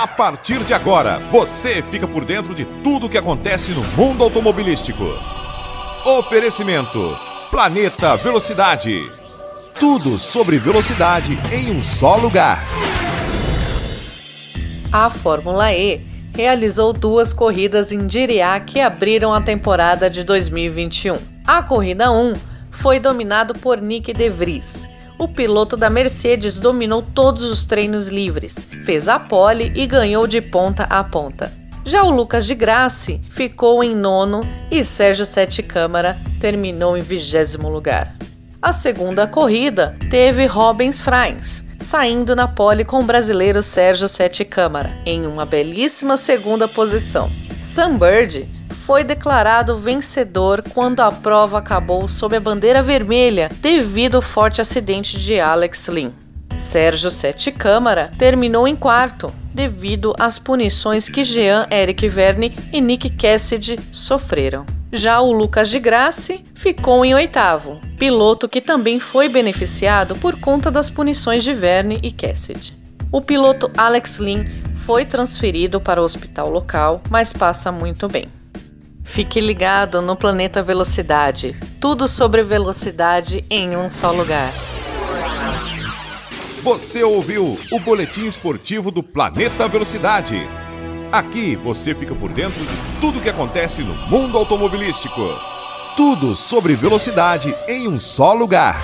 A partir de agora, você fica por dentro de tudo o que acontece no mundo automobilístico. Oferecimento: Planeta Velocidade. Tudo sobre velocidade em um só lugar. A Fórmula E realizou duas corridas em Diriá que abriram a temporada de 2021. A corrida 1 foi dominado por Nick De Vries. O piloto da Mercedes dominou todos os treinos livres, fez a pole e ganhou de ponta a ponta. Já o Lucas de Grassi ficou em nono e Sérgio Sete Câmara terminou em vigésimo lugar. A segunda corrida teve Robens Frains, saindo na pole com o brasileiro Sérgio Sete Câmara, em uma belíssima segunda posição. Sam Bird foi declarado vencedor quando a prova acabou sob a bandeira vermelha devido ao forte acidente de Alex Lynn. Sérgio Sete Câmara terminou em quarto, devido às punições que Jean Eric Verne e Nick Cassidy sofreram. Já o Lucas de Grassi ficou em oitavo, piloto que também foi beneficiado por conta das punições de Verne e Cassidy. O piloto Alex Lynn foi transferido para o hospital local, mas passa muito bem. Fique ligado no Planeta Velocidade. Tudo sobre velocidade em um só lugar. Você ouviu o boletim esportivo do Planeta Velocidade. Aqui você fica por dentro de tudo que acontece no mundo automobilístico. Tudo sobre velocidade em um só lugar.